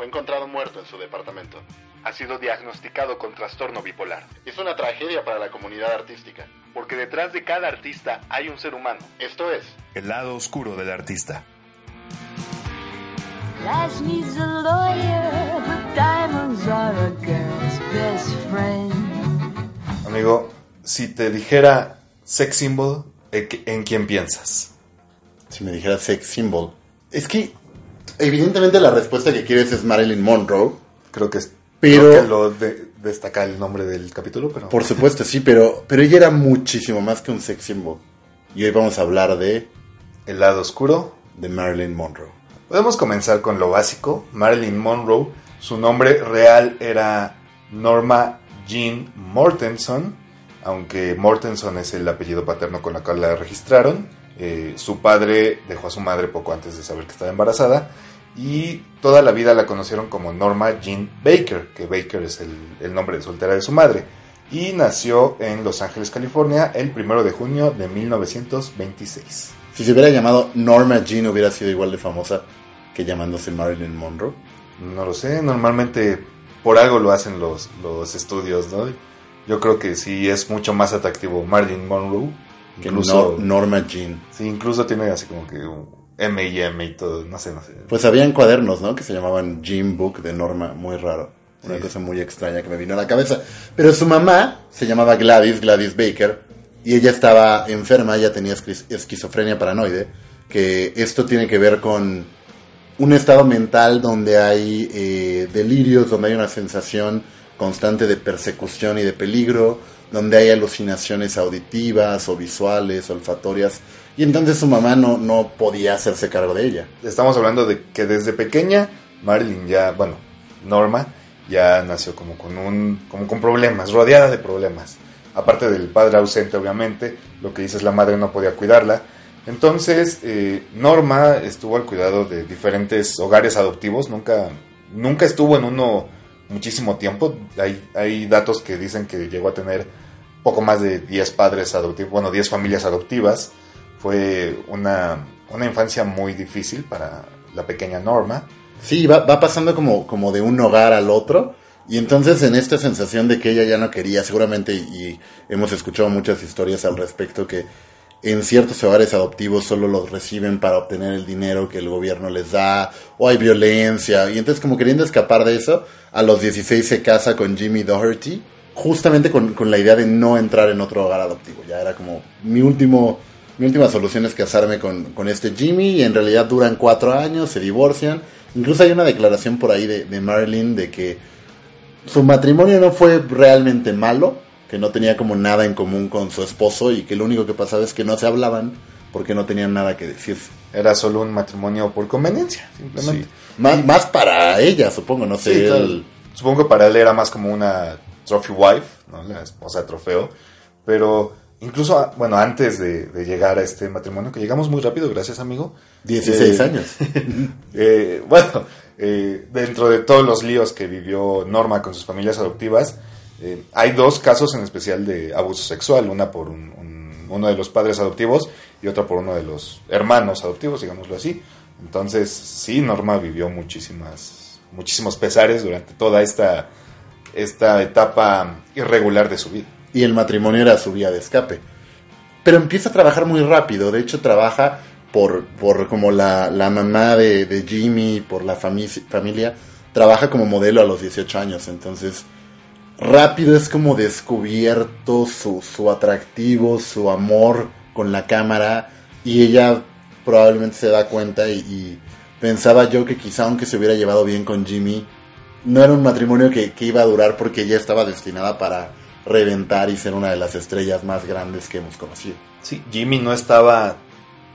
fue encontrado muerto en su departamento. Ha sido diagnosticado con trastorno bipolar. Es una tragedia para la comunidad artística, porque detrás de cada artista hay un ser humano. Esto es El lado oscuro del artista. Life needs a lawyer, but diamonds are a girl's best friend. Amigo, si te dijera sex symbol, ¿en qué- ¿en quién piensas? Si me dijera sex symbol. Es que, evidentemente, la respuesta que quieres es Marilyn Monroe. Creo que es Pero- creo que lo de- destaca el nombre del capítulo, pero Por supuesto, sí, pero, pero ella era muchísimo más que un sex symbol. Y hoy vamos a hablar de, el lado oscuro. de Marilyn Monroe. Podemos comenzar con lo básico. Marilyn Monroe, su nombre real era Norma Jean Mortenson, aunque Mortenson es el apellido paterno con la cual la registraron. Eh, su padre dejó a su madre poco antes de saber que estaba embarazada y toda la vida la conocieron como Norma Jean Baker, que Baker es el, el nombre de soltera de su madre. Y nació en Los Ángeles, California, el primero de junio de 1926. Si se hubiera llamado Norma Jean, hubiera sido igual de famosa que llamándose Marilyn Monroe. No lo sé, normalmente por algo lo hacen los, los estudios, ¿no? Yo creo que sí es mucho más atractivo Marilyn Monroe. Que Incluso, Nor- Norma Jean. sí, incluso tiene así como que un M y M y todo, no sé, no sé. Pues habían cuadernos, ¿no? Que se llamaban Jean Book de Norma, muy raro. Una Sí. cosa muy extraña que me vino a la cabeza. Pero su mamá se llamaba Gladys, Gladys Baker, y ella estaba enferma, ella tenía esquiz- esquizofrenia paranoide, que esto tiene que ver con un estado mental donde hay eh, delirios, donde hay una sensación constante de persecución y de peligro, donde hay alucinaciones auditivas o visuales, olfatorias, y entonces su mamá no, no podía hacerse cargo de ella. Estamos hablando de que desde pequeña Marilyn ya, bueno, Norma ya nació como con un, como con problemas, rodeada de problemas. Aparte del padre ausente, obviamente, lo que dice es la madre no podía cuidarla. Entonces, eh, Norma estuvo al cuidado de diferentes hogares adoptivos, nunca, nunca estuvo en uno muchísimo tiempo. Hay, hay datos que dicen que llegó a tener poco más de 10 padres adoptivos, bueno, 10 familias adoptivas. Fue una, una infancia muy difícil para la pequeña Norma. Sí, va, pasando como, como de un hogar al otro. Y entonces en esta sensación de que ella ya no quería, seguramente, y hemos escuchado muchas historias al respecto, que en ciertos hogares adoptivos solo los reciben para obtener el dinero que el gobierno les da, o hay violencia, y entonces como queriendo escapar de eso, a los 16 se casa con Jimmy Doherty, justamente con, con la idea de no entrar en otro hogar adoptivo. Ya era como mi último, mi última solución es casarme con, con este Jimmy, y en realidad duran cuatro años, se divorcian. Incluso hay una declaración por ahí de, de Marilyn de que su matrimonio no fue realmente malo, que no tenía como nada en común con su esposo y que lo único que pasaba es que no se hablaban porque no tenían nada que decirse. Era solo un matrimonio por conveniencia, simplemente. Sí. Más, más para ella, supongo, no sé. Sí, claro. él- Supongo que para él era más como una trophy wife, ¿no? la esposa trofeo. Pero incluso, bueno, antes de, de llegar a este matrimonio, que llegamos muy rápido, gracias amigo. 16 Eh, años. eh, bueno, eh, dentro de todos los líos que vivió Norma con sus familias adoptivas, eh, hay dos casos en especial de abuso sexual, una por un- un- uno de los padres adoptivos y otra por uno de los hermanos adoptivos, digámoslo así. Entonces, sí, Norma vivió muchísimas, muchísimos pesares durante toda esta, esta etapa irregular de su vida. y el matrimonio era su vía de escape. Pero empieza a trabajar muy rápido, de hecho trabaja por, por como la, la mamá de, de Jimmy, por la fami- familia, trabaja como modelo a los 18 años, entonces rápido es como descubierto su, su atractivo, su amor con la cámara y ella probablemente se da cuenta y pensaba yo que quizá aunque se hubiera llevado bien con Jimmy, no era un matrimonio que, que iba a durar porque ella estaba destinada para reventar y ser una de las estrellas más grandes que hemos conocido. Sí, Jimmy no estaba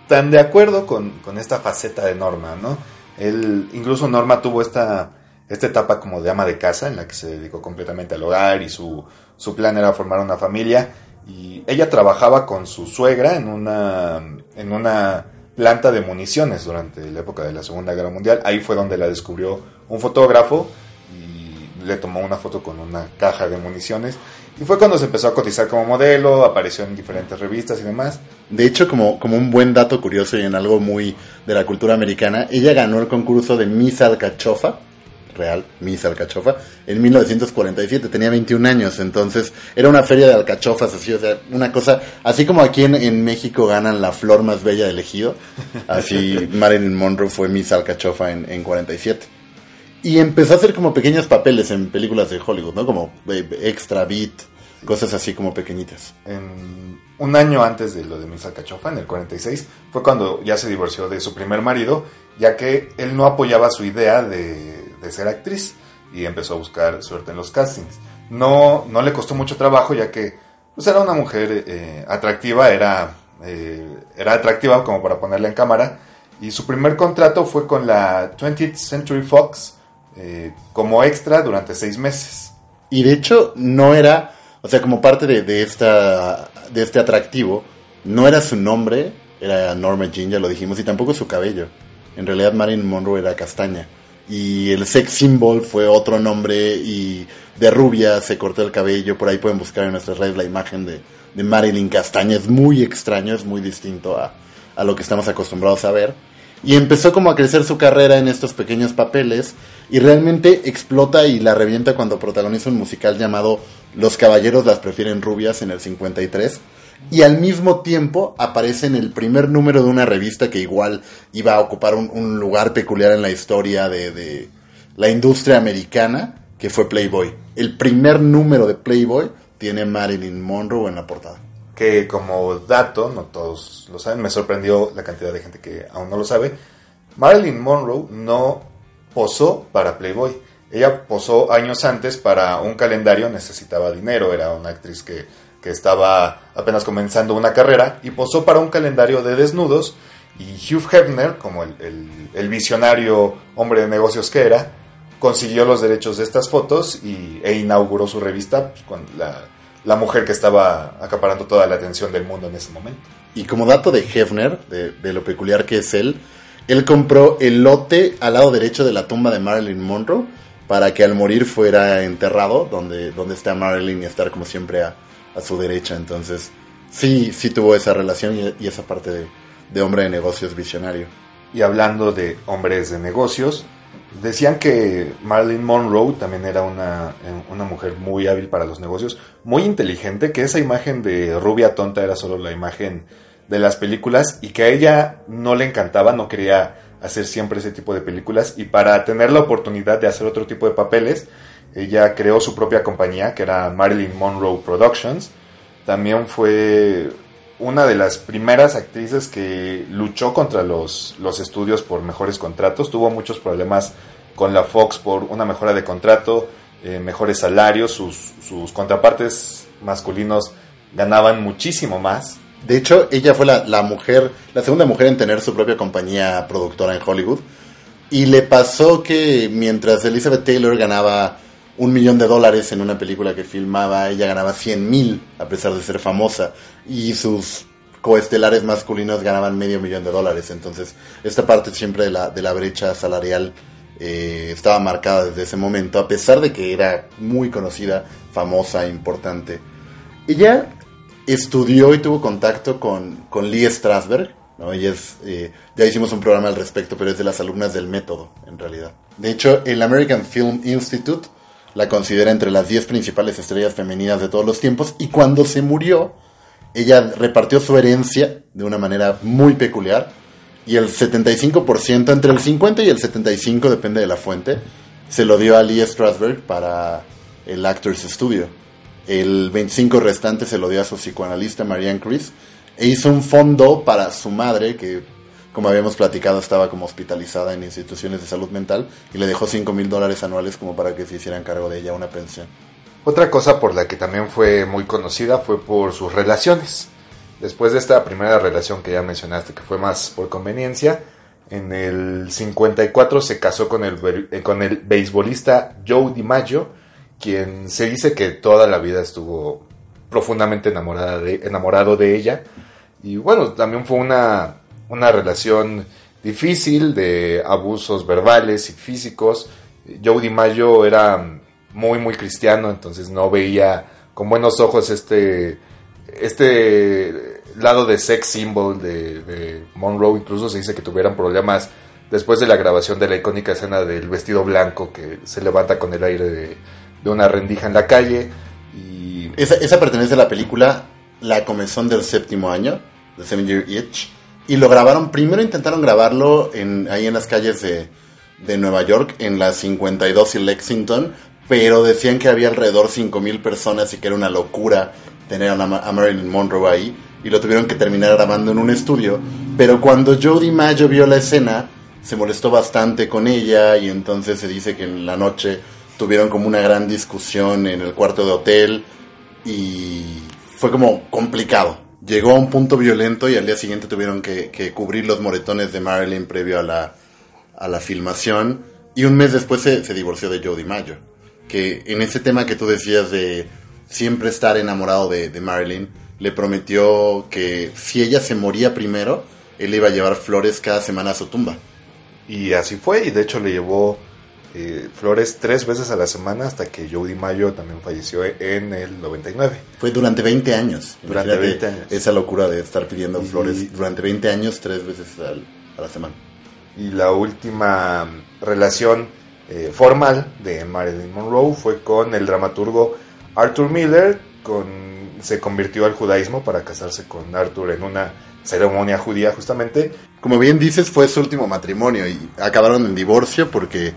tan de acuerdo con, con esta faceta de Norma, ¿no? Él, incluso Norma tuvo esta, esta etapa como de ama de casa en la que se dedicó completamente al hogar y su, su plan era formar una familia y ella trabajaba con su suegra en una, en una planta de municiones durante la época de la Segunda Guerra Mundial. Ahí fue donde la descubrió un fotógrafo le tomó una foto con una caja de municiones. Y fue cuando se empezó a cotizar como modelo, apareció en diferentes revistas y demás. De hecho, como, como un buen dato curioso y en algo muy de la cultura americana, ella ganó el concurso de Miss Alcachofa real, Miss Alcachofa, en 1947, tenía 21 años, entonces era una feria de alcachofas, así, o sea, una cosa, así como aquí en, en México ganan la flor más bella del ejido, así Marilyn Monroe fue Miss Alcachofa en, en 47. Y empezó a hacer como pequeños papeles en películas de Hollywood, ¿no? Como eh, Extra Beat, cosas así como pequeñitas. Un año antes de lo de Miss Alcachofa, en el 46, fue cuando ya se divorció de su primer marido, ya que él no apoyaba su idea de, de ser actriz y empezó a buscar suerte en los castings. No, no le costó mucho trabajo, ya que pues, era una mujer eh, atractiva, era, eh, era atractiva como para ponerla en cámara, y su primer contrato fue con la 20th Century Fox eh, como extra durante seis meses. Y de hecho no era, o sea, como parte de, de esta, de este atractivo, no era su nombre, era Norma Jean, ya lo dijimos, y tampoco su cabello. En realidad Marilyn Monroe era castaña. Y el sex symbol fue otro nombre y de rubia se cortó el cabello. Por ahí pueden buscar en nuestras redes la imagen de, de Marilyn Castaña. Es muy extraño, es muy distinto a, a lo que estamos acostumbrados a ver. Y empezó como a crecer su carrera en estos pequeños papeles y realmente explota y la revienta cuando protagoniza un musical llamado Los Caballeros las prefieren rubias en el 53 y al mismo tiempo aparece en el primer número de una revista que igual iba a ocupar un, lugar peculiar en la historia de la industria americana que fue Playboy. El primer número de Playboy tiene Marilyn Monroe en la portada. Que como dato, no todos lo saben, me sorprendió la cantidad de gente que aún no lo sabe, Marilyn Monroe no posó para Playboy. Ella posó años antes para un calendario, necesitaba dinero, era una actriz que, que estaba apenas comenzando una carrera y posó para un calendario de desnudos y Hugh Hefner, como el, el- el visionario hombre de negocios que era, consiguió los derechos de estas fotos y, e inauguró su revista pues, con la, la mujer que estaba acaparando toda la atención del mundo en ese momento. Y como dato de Hefner, de, de lo peculiar que es él, él compró el lote al lado derecho de la tumba de Marilyn Monroe para que al morir fuera enterrado donde, donde está Marilyn y estar como siempre a, a su derecha. Entonces, sí, sí tuvo esa relación y, y esa parte de, de hombre de negocios visionario. Y hablando de hombres de negocios, decían que Marilyn Monroe también era una, una mujer muy hábil para los negocios, muy inteligente, que esa imagen de rubia tonta era solo la imagen de las películas y que a ella no le encantaba, no quería hacer siempre ese tipo de películas y para tener la oportunidad de hacer otro tipo de papeles, ella creó su propia compañía que era Marilyn Monroe Productions. También fue una de las primeras actrices que luchó contra los, los estudios por mejores contratos. Tuvo muchos problemas con la Fox por una mejora de contrato, eh, mejores salarios, sus, sus contrapartes masculinos ganaban muchísimo más. De hecho, ella fue la, la mujer, la segunda mujer en tener su propia compañía productora en Hollywood. Y le pasó que mientras Elizabeth Taylor ganaba un millón de dólares en una película que filmaba, ella ganaba 100 mil a pesar de ser famosa. Y sus coestelares masculinos ganaban medio millón de dólares. Entonces, esta parte siempre de la, de la brecha salarial eh, estaba marcada desde ese momento, a pesar de que era muy conocida, famosa, importante. Ella estudió y tuvo contacto con, con Lee Strasberg, ¿no? Ella eh, ya hicimos un programa al respecto, pero es de las alumnas del método, en realidad. De hecho, el American Film Institute la considera entre las 10 principales estrellas femeninas de todos los tiempos, y cuando se murió, ella repartió su herencia de una manera muy peculiar, y el 75%, entre el 50 y el 75, depende de la fuente, se lo dio a Lee Strasberg para el Actors Studio. El 25 restante se lo dio a su psicoanalista Marianne Chris e hizo un fondo para su madre que, como habíamos platicado, estaba como hospitalizada en instituciones de salud mental y le dejó 5 mil dólares anuales como para que se hicieran cargo de ella una pensión. Otra cosa por la que también fue muy conocida fue por sus relaciones. Después de esta primera relación que ya mencionaste, que fue más por conveniencia, en el 54 se casó con el, eh, con el beisbolista Joe DiMaggio, quien se dice que toda la vida estuvo profundamente enamorada enamorado de ella. Y bueno, también fue una, una relación difícil de abusos verbales y físicos. Joe DiMaggio era muy, muy cristiano, entonces no veía con buenos ojos este, este lado de sex symbol de, de Monroe. Incluso se dice que tuvieran problemas después de la grabación de la icónica escena del vestido blanco que se levanta con el aire de, una rendija en la calle. Y Esa, esa pertenece a la película La Comezón del Séptimo Año, The Seven Year Itch. Y lo grabaron, primero intentaron grabarlo en, ahí en las calles de, de Nueva York, en la 52 y Lexington, pero decían que había alrededor 5.000 personas y que era una locura tener a, a Marilyn Monroe ahí. Y lo tuvieron que terminar grabando en un estudio. Pero cuando Joe DiMaggio vio la escena, se molestó bastante con ella y entonces se dice que en la noche tuvieron como una gran discusión en el cuarto de hotel y fue como complicado. Llegó a un punto violento y al día siguiente tuvieron que, que cubrir los moretones de Marilyn previo a la, a la filmación y un mes después se, se divorció de Joe DiMaggio. Que en ese tema que tú decías de siempre estar enamorado de, de Marilyn, le prometió que si ella se moría primero, él iba a llevar flores cada semana a su tumba. Y así fue, y de hecho le llevó eh, flores tres veces a la semana hasta que Joe DiMaggio también falleció en el 99. Fue durante 20 años. Durante Imagínate 20 años. Esa locura de estar pidiendo Y- flores durante 20 años, tres veces al- a la semana. Y la última mm, relación eh, formal de Marilyn Monroe fue con el dramaturgo Arthur Miller, con, se convirtió al judaísmo para casarse con Arthur en una ceremonia judía justamente. Como bien dices, fue su último matrimonio y acabaron en divorcio porque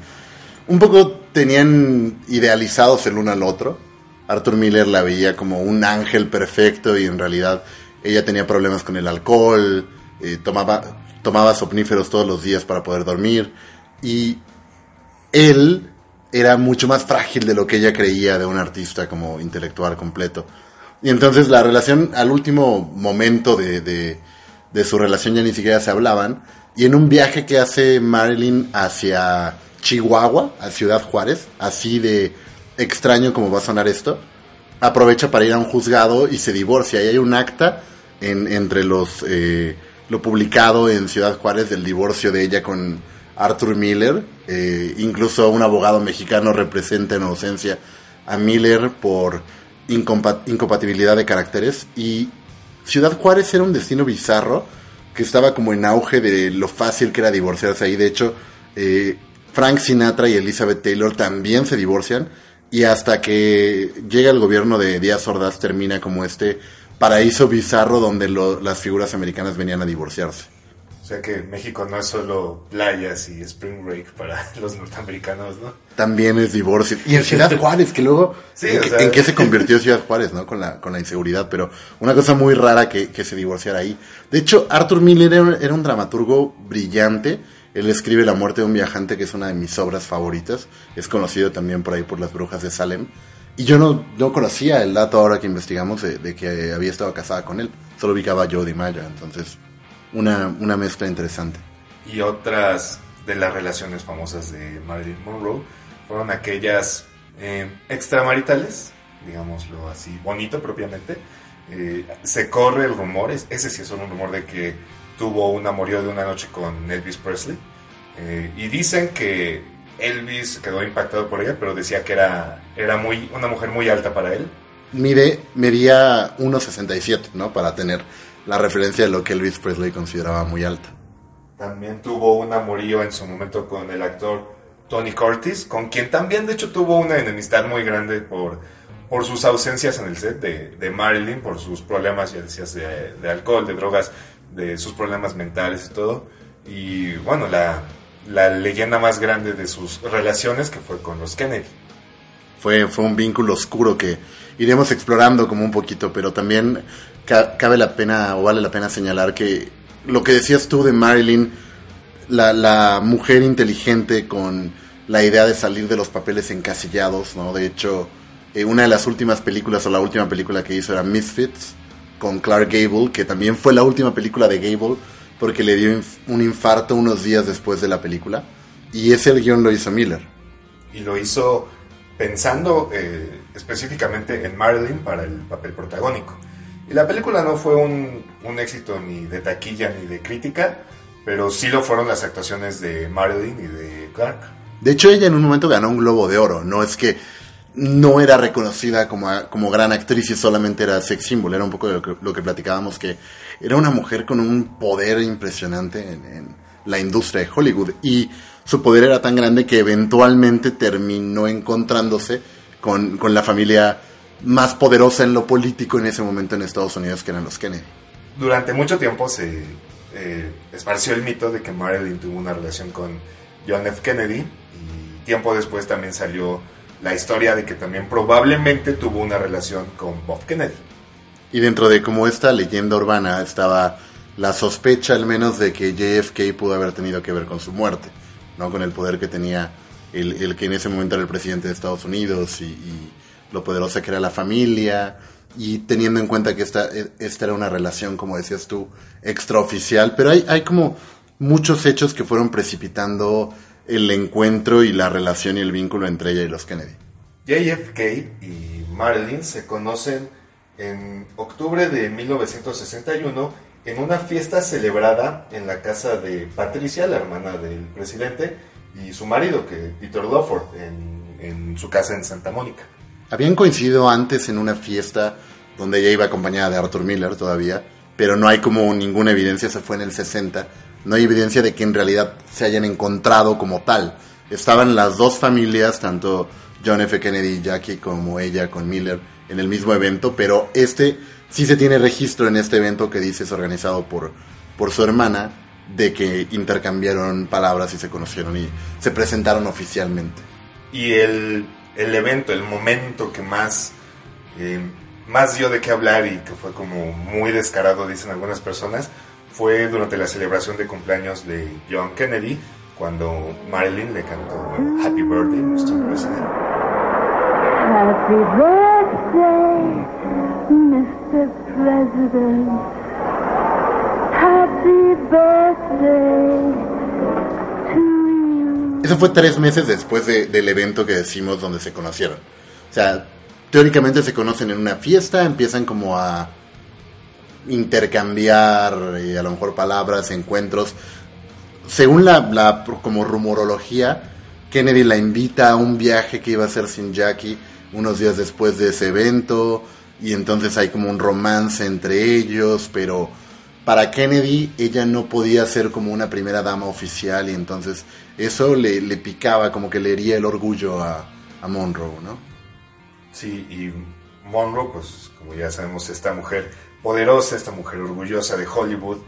un poco tenían idealizados el uno al otro. Arthur Miller la veía como un ángel perfecto y en realidad ella tenía problemas con el alcohol, eh, tomaba, tomaba somníferos todos los días para poder dormir y él era mucho más frágil de lo que ella creía de un artista como intelectual completo. Y entonces la relación al último momento de, de, de su relación ya ni siquiera se hablaban. Y en un viaje que hace Marilyn hacia Chihuahua, a Ciudad Juárez, así de extraño como va a sonar esto, aprovecha para ir a un juzgado y se divorcia. Y hay un acta en, entre los eh, lo publicado en Ciudad Juárez del divorcio de ella con Arthur Miller. Eh, incluso un abogado mexicano representa en ausencia a Miller por incompa- incompatibilidad de caracteres. Y Ciudad Juárez era un destino bizarro que estaba como en auge de lo fácil que era divorciarse ahí. De hecho, eh, Frank Sinatra y Elizabeth Taylor también se divorcian. Y hasta que llega el gobierno de Díaz Ordaz termina como este paraíso bizarro donde lo- las figuras americanas venían a divorciarse. O sea que México no es solo playas y spring break para los norteamericanos, ¿no? También es divorcio. Y en Ciudad Juárez, que luego... Sí, ¿en, o qué- sea- en qué se convirtió Ciudad Juárez, no? Con la, con la inseguridad. Pero una cosa muy rara que, que se divorciara ahí. De hecho, Arthur Miller era, era un dramaturgo brillante. Él escribe La muerte de un viajante, que es una de mis obras favoritas. Es conocido también por ahí por las brujas de Salem. Y yo no, no conocía el dato ahora que investigamos de, que había estado casada con él. Solo ubicaba a Joe DiMaggio. Entonces, una, una mezcla interesante. Y otras de las relaciones famosas de Marilyn Monroe fueron aquellas eh, extramaritales, digámoslo así, bonito propiamente. Eh, se corre el rumor, es- ese sí es un rumor de que tuvo un amorío de una noche con Elvis Presley. Eh, y dicen que Elvis quedó impactado por ella, pero decía que era, era muy, una mujer muy alta para él. Mide, medía 1,67, ¿no? Para tener la referencia de lo que Elvis Presley consideraba muy alta. También tuvo un amorío en su momento con el actor Tony Curtis, con quien también de hecho tuvo una enemistad muy grande por, por sus ausencias en el set de, de Marilyn, por sus problemas, ya decías, de, de alcohol, de drogas, de sus problemas mentales y todo. Y bueno, la, la leyenda más grande de sus relaciones que fue con los Kennedy. Fue, fue un vínculo oscuro que iremos explorando como un poquito, pero también ca- cabe la pena o vale la pena señalar que lo que decías tú de Marilyn, la, la mujer inteligente con la idea de salir de los papeles encasillados, ¿no? De hecho, eh, una de las últimas películas o la última película que hizo era Misfits con Clark Gable, que también fue la última película de Gable porque le dio un infarto unos días después de la película y ese el guion lo hizo Miller. y lo hizo pensando eh, específicamente en Marilyn para el papel protagónico. Y la película no fue un, un éxito ni de taquilla ni de crítica, pero sí lo fueron las actuaciones de Marilyn y de Clark. De hecho, ella en un momento ganó un Globo de Oro. No es que no era reconocida como, como gran actriz y solamente era sex symbol. Era un poco lo que, lo que platicábamos, que era una mujer con un poder impresionante en, en la industria de Hollywood. Y su poder era tan grande que eventualmente terminó encontrándose con, con la familia más poderosa en lo político en ese momento en Estados Unidos, que eran los Kennedy. Durante mucho tiempo se eh, esparció el mito de que Marilyn tuvo una relación con John F. Kennedy y tiempo después también salió la historia de que también probablemente tuvo una relación con Bob Kennedy. Y dentro de como esta leyenda urbana estaba la sospecha al menos de que JFK pudo haber tenido que ver con su muerte, ¿no? Con el poder que tenía el, el que en ese momento era el presidente de Estados Unidos y, y lo poderosa que era la familia y teniendo en cuenta que esta, esta era una relación, como decías tú, extraoficial, pero hay, hay como muchos hechos que fueron precipitando el encuentro y la relación y el vínculo entre ella y los Kennedy. JFK y Marilyn se conocen en octubre de 1961 en una fiesta celebrada en la casa de Patricia, la hermana del presidente, y su marido, que Peter Lawford, en, en su casa en Santa Mónica. Habían coincidido antes en una fiesta donde ella iba acompañada de Arthur Miller todavía, pero no hay como ninguna evidencia, se fue en el 60, no hay evidencia de que en realidad se hayan encontrado como tal. Estaban las dos familias, tanto John F. Kennedy y Jackie como ella con Miller, en el mismo evento, pero este sí se tiene registro en este evento que dice es organizado por, por su hermana, de que intercambiaron palabras y se conocieron y se presentaron oficialmente. Y el, el evento, el momento que más, eh, más dio de qué hablar y que fue como muy descarado, dicen algunas personas, fue durante la celebración de cumpleaños de John Kennedy, cuando Marilyn le cantó Happy Birthday, Mr. President. Happy birthday, Mr. President. Happy birthday to you. Eso fue tres meses después de- del evento que decimos donde se conocieron. O sea, teóricamente se conocen en una fiesta, empiezan como a intercambiar eh, a lo mejor palabras, encuentros. Según la, la como rumorología, Kennedy la invita a un viaje que iba a hacer sin Jackie unos días después de ese evento y entonces hay como un romance entre ellos, pero para Kennedy ella no podía ser como una primera dama oficial y entonces eso le, le picaba, como que le hería el orgullo a, a Monroe, ¿no? Sí, y Monroe, pues como ya sabemos, esta mujer poderosa, esta mujer orgullosa de Hollywood,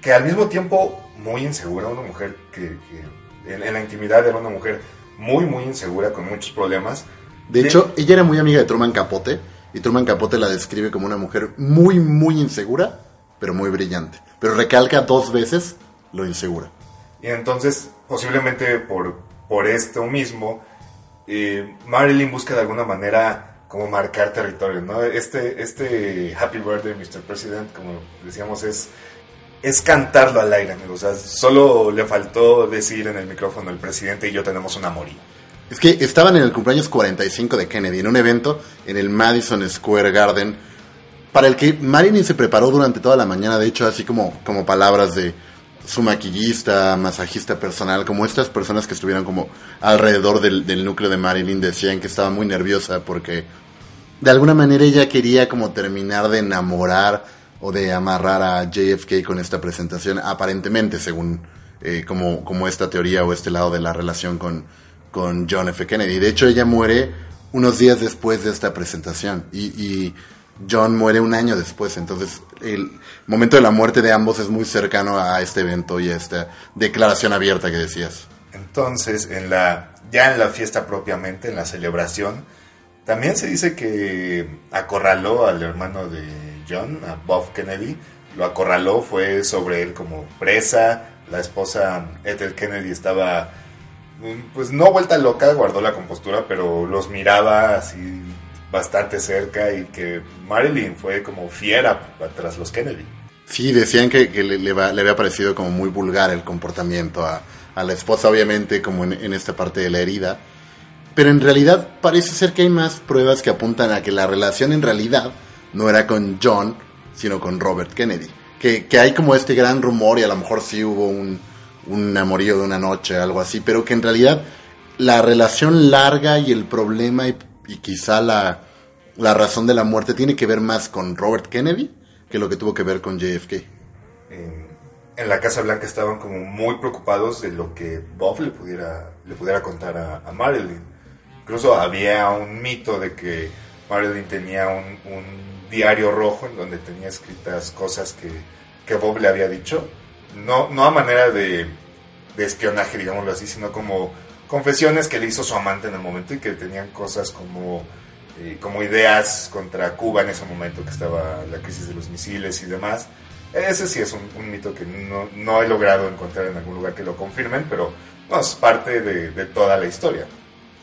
que al mismo tiempo muy insegura, una mujer que, que en, en la intimidad era una mujer muy, muy insegura, con muchos problemas. De hecho, ella era muy amiga de Truman Capote y Truman Capote la describe como una mujer muy, muy insegura, pero muy brillante. Pero recalca dos veces lo insegura. Y entonces, posiblemente por, por esto mismo, eh, Marilyn busca de alguna manera como marcar territorio, ¿no? Este, este Happy Birthday, Mr. President, como decíamos, es, es cantarlo al aire, amigos. O sea, solo le faltó decir en el micrófono, el presidente y yo tenemos un amorío. Es que estaban en el cumpleaños 45 de Kennedy, en un evento en el Madison Square Garden, para el que Marilyn se preparó durante toda la mañana, de hecho, así como, como palabras de su maquillista, masajista personal, como estas personas que estuvieron como alrededor del, núcleo de Marilyn decían que estaba muy nerviosa porque de alguna manera ella quería como terminar de enamorar o de amarrar a JFK con esta presentación, aparentemente, según eh, como, como esta teoría o este lado de la relación con, con John F. Kennedy. De hecho, ella muere unos días después de esta presentación y, y John muere un año después. Entonces, el momento de la muerte de ambos es muy cercano a este evento y a esta declaración abierta que decías. Entonces, en la, ya en la fiesta propiamente, en la celebración, también se dice que acorraló al hermano de John, a Bob Kennedy, lo acorraló, fue sobre él como presa, la esposa Ethel Kennedy estaba, mm, pues no vuelta loca, guardó la compostura, pero los miraba así bastante cerca y que Marilyn fue como fiera tras los Kennedy. Sí, decían que, que le, le le había parecido como muy vulgar el comportamiento a, a la esposa, obviamente, como en, en esta parte de la herida. Pero en realidad parece ser que hay más pruebas que apuntan a que la relación en realidad no era con John, sino con Robert Kennedy. Que, que hay como este gran rumor y a lo mejor sí hubo un, un amorío de una noche, algo así, pero que en realidad la relación larga y el problema y, quizá la, la razón de la muerte tiene que ver más con Robert Kennedy que lo que tuvo que ver con JFK. en, en la Casa Blanca estaban como muy preocupados de lo que Bob le pudiera, le pudiera contar a, a Marilyn. Incluso había un mito de que Marilyn tenía un, un diario rojo en donde tenía escritas cosas que, que Bob le había dicho. No, no a manera de, de espionaje, digámoslo así, sino como confesiones que le hizo su amante en el momento y que tenían cosas como, eh, como ideas contra Cuba en ese momento que estaba la crisis de los misiles y demás. Ese sí es un, mito que no, no he logrado encontrar en algún lugar que lo confirmen, pero no, es parte de, de toda la historia.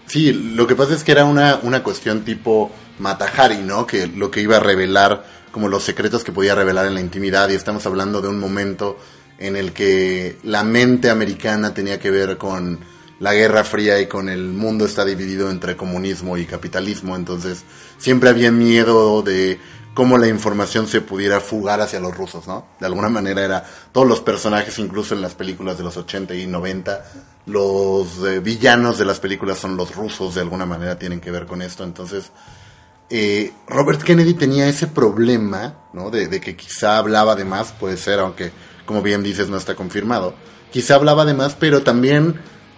Sí, lo que pasa es que era una, una cuestión tipo Matahari, ¿no? Que lo que iba a revelar, como los secretos que podía revelar en la intimidad, y estamos hablando de un momento en el que la mente americana tenía que ver con la Guerra Fría y con el mundo está dividido entre comunismo y capitalismo, entonces siempre había miedo de cómo la información se pudiera fugar hacia los rusos, ¿no? De alguna manera era todos los personajes, incluso en las películas de los 80 y 90, los eh, villanos de las películas son los rusos, de alguna manera tienen que ver con esto, entonces eh, Robert Kennedy tenía ese problema, ¿no? De, de que quizá hablaba de más, puede ser, aunque como bien dices no está confirmado, quizá hablaba de más, pero también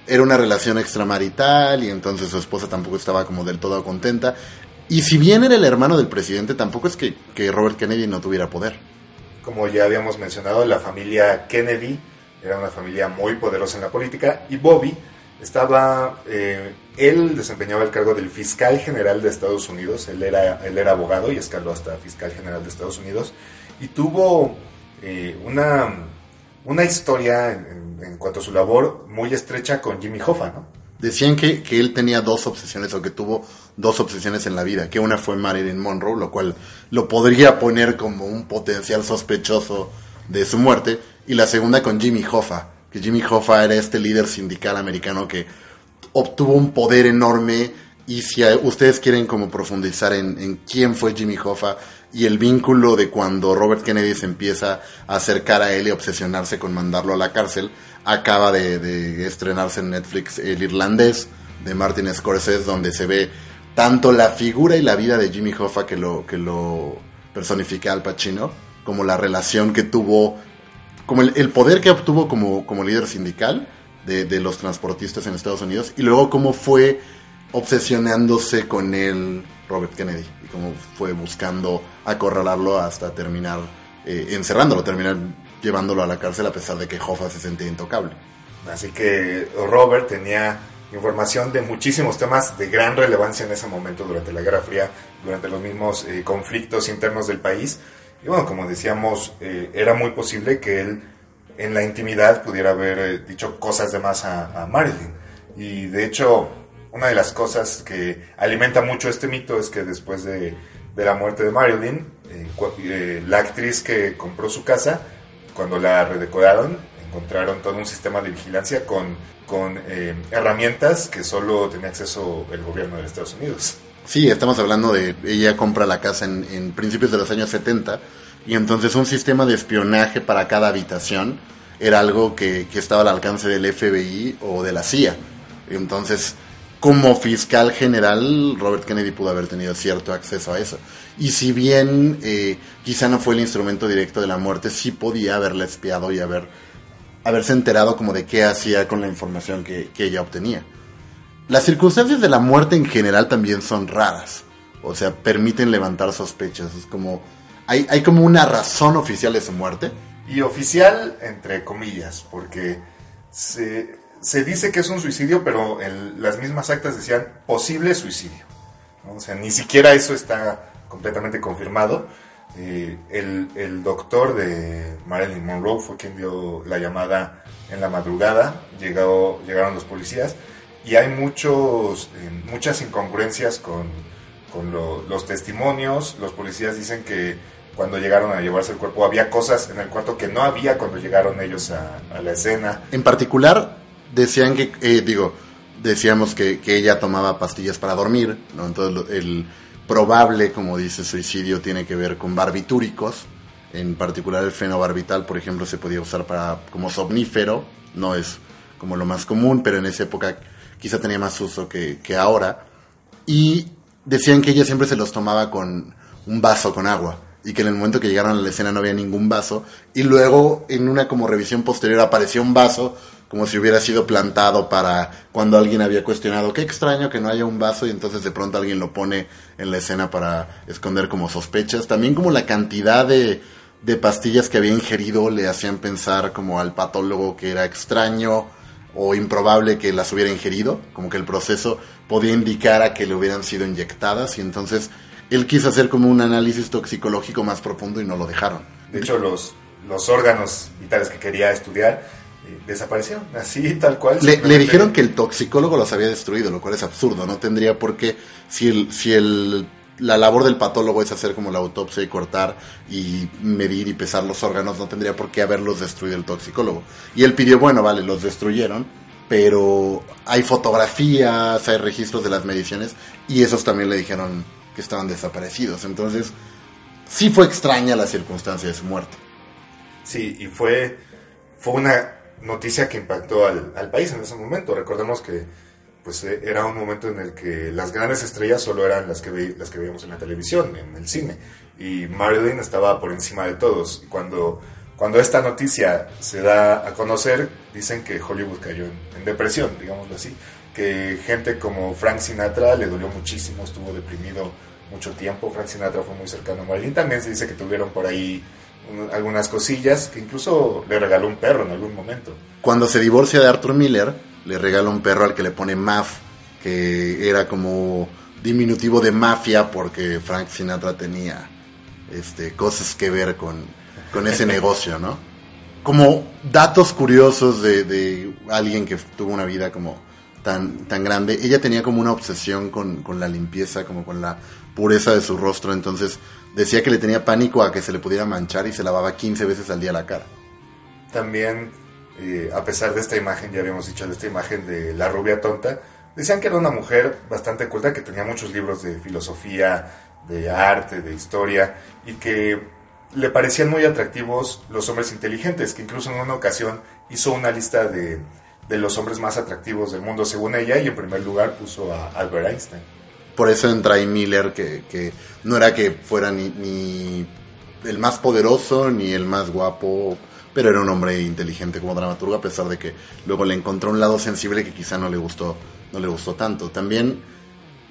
era una relación extramarital y entonces su esposa tampoco estaba como del todo contenta. Y si bien era el hermano del presidente, tampoco es que, que Robert Kennedy no tuviera poder. Como ya habíamos mencionado, la familia Kennedy era una familia muy poderosa en la política y Bobby estaba, eh, él desempeñaba el cargo del fiscal general de Estados Unidos, él era, él era abogado y escaló hasta fiscal general de Estados Unidos y tuvo eh, una, una historia en, en- cuanto a su labor muy estrecha con Jimmy Hoffa, ¿no? Decían que, que él tenía dos obsesiones o que tuvo dos obsesiones en la vida, que una fue Marilyn Monroe, lo cual lo podría poner como un potencial sospechoso de su muerte, y la segunda con Jimmy Hoffa, que Jimmy Hoffa era este líder sindical americano que obtuvo un poder enorme y si a- ustedes quieren como profundizar en quién fue Jimmy Hoffa y el vínculo de cuando Robert Kennedy se empieza a acercar a él y obsesionarse con mandarlo a la cárcel, acaba de, estrenarse en Netflix El Irlandés de Martin Scorsese donde se ve tanto la figura y la vida de Jimmy Hoffa que lo, que lo personifica Al Pacino, como la relación que tuvo como el, el poder que obtuvo como, como líder sindical de, de los transportistas en Estados Unidos y luego cómo fue obsesionándose con él Robert Kennedy y cómo fue buscando acorralarlo hasta terminar eh, encerrándolo, terminar llevándolo a la cárcel a pesar de que Hoffa se sentía intocable. Así que Robert tenía información de muchísimos temas de gran relevancia en ese momento durante la Guerra Fría, durante los mismos eh, conflictos internos del país. Y bueno, como decíamos, eh, era muy posible que él en la intimidad pudiera haber eh, dicho cosas de más a, a Marilyn. Y de hecho, una de las cosas que alimenta mucho este mito es que después de, de la muerte de Marilyn, eh, eh, la actriz que compró su casa, cuando la redecoraron, encontraron todo un sistema de vigilancia con, con eh, herramientas que solo tenía acceso el gobierno de Estados Unidos. Sí, estamos hablando de ella compra la casa en, principios de los años 70 y entonces un sistema de espionaje para cada habitación era algo que, que estaba al alcance del FBI o de la CIA. Entonces, como fiscal general, Robert Kennedy pudo haber tenido cierto acceso a eso. Y si bien eh, quizá no fue el instrumento directo de la muerte, sí podía haberla espiado y haber, haberse enterado como de qué hacía con la información que, que ella obtenía. Las circunstancias de la muerte en general también son raras. O sea, permiten levantar sospechas. Es como. Hay, hay como una razón oficial de su muerte. Y oficial, entre comillas, porque se, se dice que es un suicidio, pero en las mismas actas decían posible suicidio. O sea, ni siquiera eso está completamente confirmado. El, el doctor de Marilyn Monroe fue quien dio la llamada en la madrugada, llegó, llegaron los policías y hay muchos, eh, muchas incongruencias con, con lo- los testimonios. Los policías dicen que cuando llegaron a llevarse el cuerpo había cosas en el cuarto que no había cuando llegaron ellos a, la escena. En particular, decían que. eh, digo, decíamos que, que ella tomaba pastillas para dormir. ¿no? Entonces, el probable, como dice, suicidio tiene que ver con barbitúricos. En particular, el fenobarbital, por ejemplo, se podía usar para como somnífero. No es como lo más común, pero en esa época quizá tenía más uso que, que ahora. Y decían que ella siempre se los tomaba con un vaso con agua y que en el momento que llegaron a la escena no había ningún vaso y luego en una como revisión posterior apareció un vaso como si hubiera sido plantado para cuando alguien había cuestionado qué extraño que no haya un vaso y entonces de pronto alguien lo pone en la escena para esconder como sospechas. También como la cantidad de, de pastillas que había ingerido le hacían pensar como al patólogo que era extraño o improbable que las hubiera ingerido, como que el proceso podía indicar a que le hubieran sido inyectadas y entonces él quiso hacer como un análisis toxicológico más profundo y no lo dejaron. De hecho, los, los órganos vitales que quería estudiar eh, desaparecieron, así tal cual. Le, le dijeron que el toxicólogo los había destruido, lo cual es absurdo, no tendría por qué, si, el, si el, la labor del patólogo es hacer como la autopsia y cortar y medir y pesar los órganos, no tendría por qué haberlos destruido el toxicólogo. Y él pidió, bueno, vale, los destruyeron, pero hay fotografías, hay registros de las mediciones y esos también le dijeron que estaban desaparecidos. Entonces, sí fue extraña la circunstancia de su muerte. Sí, y fue, fue una noticia que impactó al, al país en ese momento. Recordemos que pues eh, era un momento en el que las grandes estrellas solo eran las que, ve- las que veíamos en la televisión, en el cine, y Marilyn estaba por encima de todos. Cuando, cuando esta noticia se da a conocer, dicen que Hollywood cayó en, en depresión, digámoslo así, que gente como Frank Sinatra le dolió muchísimo, estuvo deprimido mucho tiempo, Frank Sinatra fue muy cercano a Marilyn, también se dice que tuvieron por ahí un- algunas cosillas, que incluso le regaló un perro en algún momento. Cuando se divorcia de Arthur Miller, le regala un perro al que le pone Maf, que era como diminutivo de mafia porque Frank Sinatra tenía este, cosas que ver con, con ese negocio, ¿no? Como datos curiosos de, de alguien que tuvo una vida como tan, tan grande, ella tenía como una obsesión con, con la limpieza, como con la pureza de su rostro, entonces decía que le tenía pánico a que se le pudiera manchar y se lavaba 15 veces al día la cara. También, eh, a pesar de esta imagen, ya habíamos dicho de esta imagen de la rubia tonta, decían que era una mujer bastante culta, que tenía muchos libros de filosofía, de arte, de historia, y que le parecían muy atractivos los hombres inteligentes, que incluso en una ocasión hizo una lista de, de los hombres más atractivos del mundo según ella, y en primer lugar puso a Albert Einstein. Por eso entra ahí Miller, que, que no era que fuera ni, ni el más poderoso ni el más guapo, pero era un hombre inteligente como dramaturgo, a pesar de que luego le encontró un lado sensible que quizá no le gustó, no le gustó tanto. También,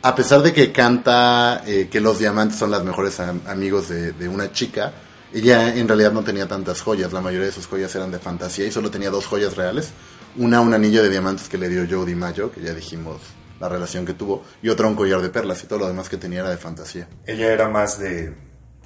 a pesar de que canta eh, que los diamantes son los mejores am- amigos de, de una chica, ella en realidad no tenía tantas joyas, la mayoría de sus joyas eran de fantasía y solo tenía dos joyas reales. Una, un anillo de diamantes que le dio Joe DiMaggio, que ya dijimos la relación que tuvo, y otra, un collar de perlas, y todo lo demás que tenía era de fantasía. Ella era más de,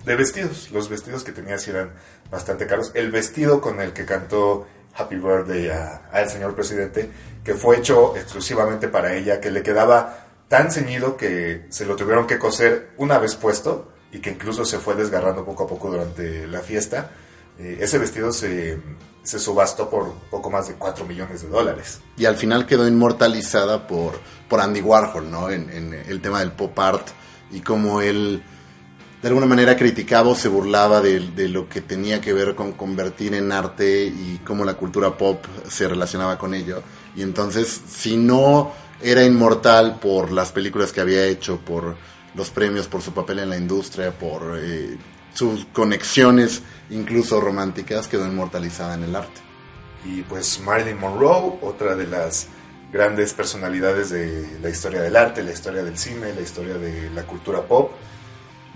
de vestidos. Los vestidos que tenía eran bastante caros. El vestido con el que cantó Happy Birthday al señor presidente, que fue hecho exclusivamente para ella, que le quedaba tan ceñido que se lo tuvieron que coser una vez puesto y que incluso se fue desgarrando poco a poco durante la fiesta. Eh, ese vestido se, se subastó por poco más de 4 millones de dólares. Y al final quedó inmortalizada por, por Andy Warhol, ¿no? En, el tema del pop art y cómo él de alguna manera criticaba o se burlaba de, de lo que tenía que ver con convertir en arte y cómo la cultura pop se relacionaba con ello. Y entonces, si no era inmortal por las películas que había hecho, por los premios, por su papel en la industria, por eh, sus conexiones incluso románticas, quedó inmortalizada en el arte. Y pues Marilyn Monroe, otra de las grandes personalidades de la historia del arte, la historia del cine, la historia de la cultura pop.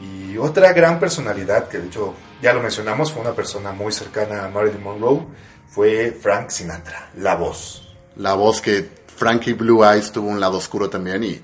Y otra gran personalidad, que de hecho ya lo mencionamos, fue una persona muy cercana a Marilyn Monroe, fue Frank Sinatra, la voz. la voz que Frankie Blue Eyes tuvo un lado oscuro también y,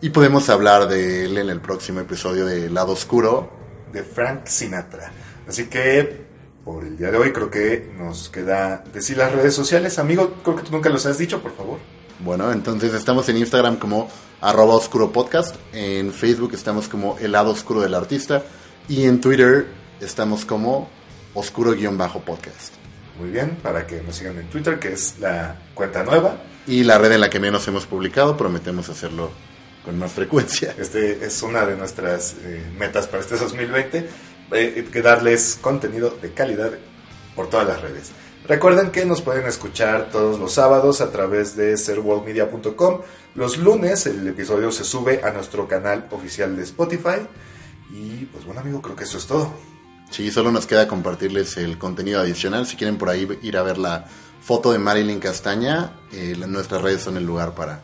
y podemos hablar de él en el próximo episodio de Lado Oscuro. De Frank Sinatra. Así que por el día de hoy creo que nos queda decir las redes sociales. Amigo, creo que tú nunca los has dicho, por favor. Bueno, entonces estamos en Instagram como arroba oscuro podcast, en Facebook estamos como el lado oscuro del artista y en Twitter estamos como oscuro-podcast. Muy bien, para que nos sigan en Twitter, que es la cuenta nueva. Y la red en la que menos hemos publicado, prometemos hacerlo con más frecuencia. Este es una de nuestras eh, metas para este 2020, eh, que darles contenido de calidad por todas las redes. Recuerden que nos pueden escuchar todos los sábados a través de serworldmedia.com. Los lunes el episodio se sube a nuestro canal oficial de Spotify. Y pues bueno amigo, creo que eso es todo. Sí, solo nos queda compartirles el contenido adicional. Si quieren por ahí ir a ver la foto de Marilyn Castaña, eh, nuestras redes son el lugar para,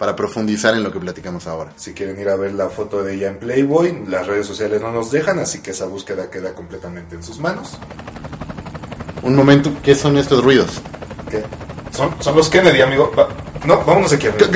para profundizar en lo que platicamos ahora. Si quieren ir a ver la foto de ella en Playboy, las redes sociales no nos dejan, así que esa búsqueda queda completamente en sus manos. Un momento, ¿qué son estos ruidos? ¿Qué? Son, son los Kennedy, amigo. Va- no, vámonos aquí, amigo.